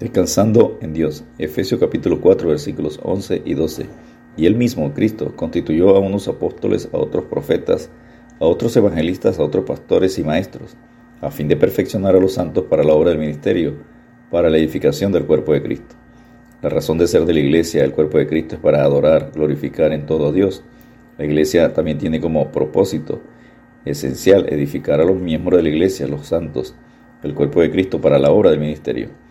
Descansando en Dios. Efesios capítulo 4 versículos 11 y 12. Y él mismo, Cristo, constituyó a unos apóstoles, a otros profetas, a otros evangelistas, a otros pastores y maestros, a fin de perfeccionar a los santos para la obra del ministerio, para la edificación del cuerpo de Cristo. La razón de ser de la iglesia, el cuerpo de Cristo, es para adorar, glorificar en todo a Dios. La iglesia también tiene como propósito esencial edificar a los miembros de la iglesia, los santos, el cuerpo de Cristo para la obra del ministerio.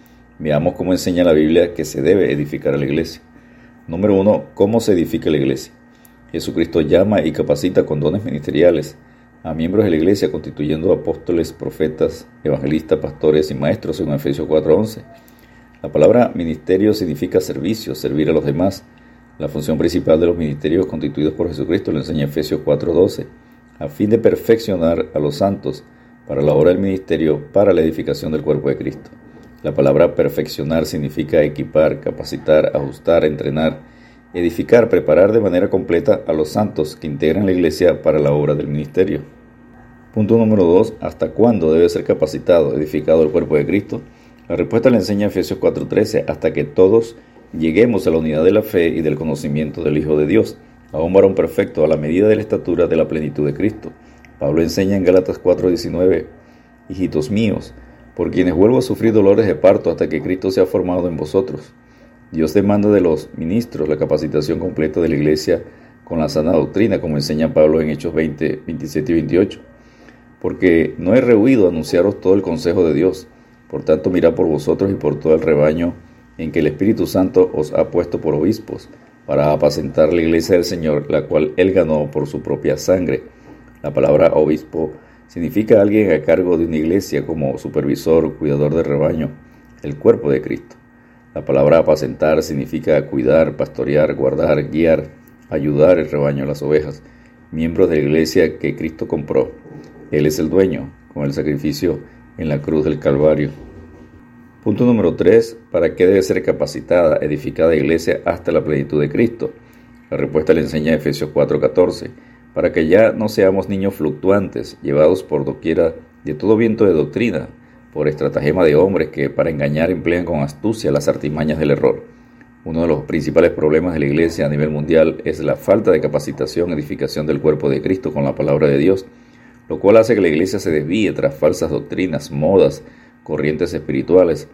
Veamos cómo enseña la Biblia que se debe edificar a la iglesia. Número uno, ¿cómo se edifica la iglesia? Jesucristo llama y capacita con dones ministeriales a miembros de la iglesia constituyendo apóstoles, profetas, evangelistas, pastores y maestros en Efesios 4:11. La palabra ministerio significa servicio, servir a los demás. La función principal de los ministerios constituidos por Jesucristo lo enseña Efesios 4:12, a fin de perfeccionar a los santos para la obra del ministerio, para la edificación del cuerpo de Cristo. La palabra perfeccionar significa equipar, capacitar, ajustar, entrenar, edificar, preparar de manera completa a los santos que integran la iglesia para la obra del ministerio. Punto número 2. ¿Hasta cuándo debe ser capacitado, edificado el cuerpo de Cristo? La respuesta la enseña Efesios 4:13, hasta que todos lleguemos a la unidad de la fe y del conocimiento del Hijo de Dios, a un varón perfecto a la medida de la estatura de la plenitud de Cristo. Pablo enseña en Gálatas 4:19, hijitos míos, por quienes vuelvo a sufrir dolores de parto hasta que Cristo sea formado en vosotros. Dios demanda de los ministros la capacitación completa de la iglesia con la sana doctrina, como enseña Pablo en Hechos 20, 27 y 28. Porque no he rehuido anunciaros todo el consejo de Dios. Por tanto, mirad por vosotros y por todo el rebaño en que el Espíritu Santo os ha puesto por obispos, para apacentar la iglesia del Señor, la cual él ganó por su propia sangre. La palabra obispo significa alguien a cargo de una iglesia como supervisor, cuidador del rebaño, el cuerpo de Cristo. La palabra apacentar significa cuidar, pastorear, guardar, guiar, ayudar el rebaño, las ovejas, miembros de la iglesia que Cristo compró. Él es el dueño, con el sacrificio en la cruz del Calvario. Punto número 3. ¿Para qué debe ser capacitada, edificada iglesia hasta la plenitud de Cristo? La respuesta le enseña Efesios 4:14 para que ya no seamos niños fluctuantes, llevados por doquiera de todo viento de doctrina, por estratagema de hombres que para engañar emplean con astucia las artimañas del error. Uno de los principales problemas de la Iglesia a nivel mundial es la falta de capacitación y edificación del cuerpo de Cristo con la palabra de Dios, lo cual hace que la Iglesia se desvíe tras falsas doctrinas, modas, corrientes espirituales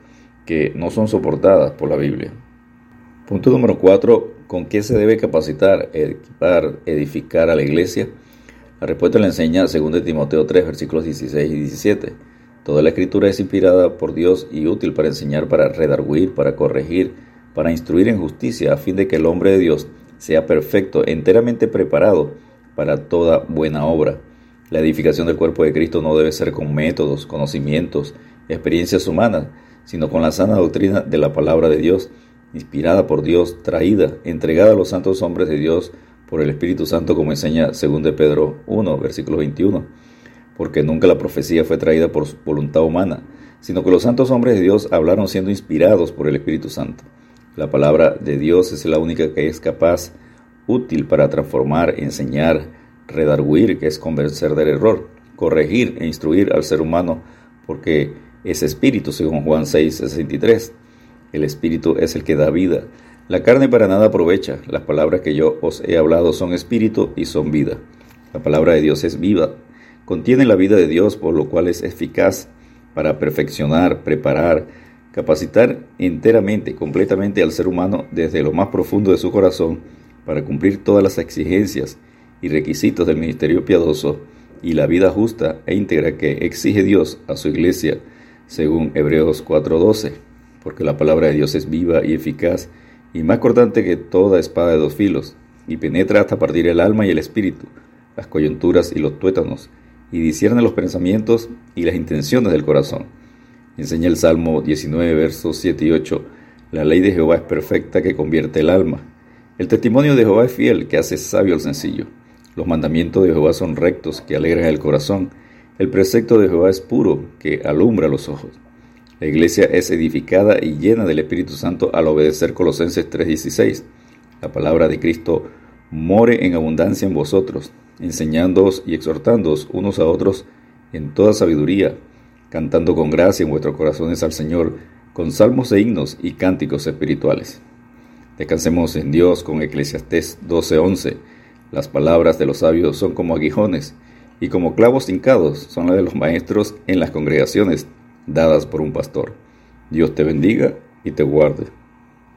que no son soportadas por la Biblia. Punto número 4. ¿Con qué se debe capacitar, equipar, edificar a la iglesia? La respuesta la enseña 2 Timoteo 3, versículos 16 y 17. Toda la escritura es inspirada por Dios y útil para enseñar, para redarguir, para corregir, para instruir en justicia, a fin de que el hombre de Dios sea perfecto, enteramente preparado para toda buena obra. La edificación del cuerpo de Cristo no debe ser con métodos, conocimientos, experiencias humanas, sino con la sana doctrina de la palabra de Dios inspirada por Dios, traída, entregada a los santos hombres de Dios por el Espíritu Santo, como enseña 2 de Pedro 1, versículo 21. Porque nunca la profecía fue traída por voluntad humana, sino que los santos hombres de Dios hablaron siendo inspirados por el Espíritu Santo. La palabra de Dios es la única que es capaz, útil para transformar, enseñar, redarguir, que es convencer del error, corregir e instruir al ser humano, porque es espíritu, según Juan 6, 63. El Espíritu es el que da vida. La carne para nada aprovecha. Las palabras que yo os he hablado son espíritu y son vida. La palabra de Dios es viva. Contiene la vida de Dios, por lo cual es eficaz para perfeccionar, preparar, capacitar enteramente, completamente al ser humano desde lo más profundo de su corazón para cumplir todas las exigencias y requisitos del ministerio piadoso y la vida justa e íntegra que exige Dios a su iglesia, según Hebreos 4:12 porque la palabra de Dios es viva y eficaz y más cortante que toda espada de dos filos, y penetra hasta partir el alma y el espíritu, las coyunturas y los tuétanos, y discierne los pensamientos y las intenciones del corazón. Enseña el Salmo 19, versos 7 y 8, la ley de Jehová es perfecta que convierte el alma. El testimonio de Jehová es fiel que hace sabio al sencillo. Los mandamientos de Jehová son rectos que alegran el corazón. El precepto de Jehová es puro que alumbra los ojos. La iglesia es edificada y llena del Espíritu Santo al obedecer Colosenses 3:16. La palabra de Cristo more en abundancia en vosotros, enseñándoos y exhortándoos unos a otros en toda sabiduría, cantando con gracia en vuestros corazones al Señor, con salmos e himnos y cánticos espirituales. Descansemos en Dios con Eclesiastés 12:11. Las palabras de los sabios son como aguijones, y como clavos hincados son las de los maestros en las congregaciones dadas por un pastor. Dios te bendiga y te guarde.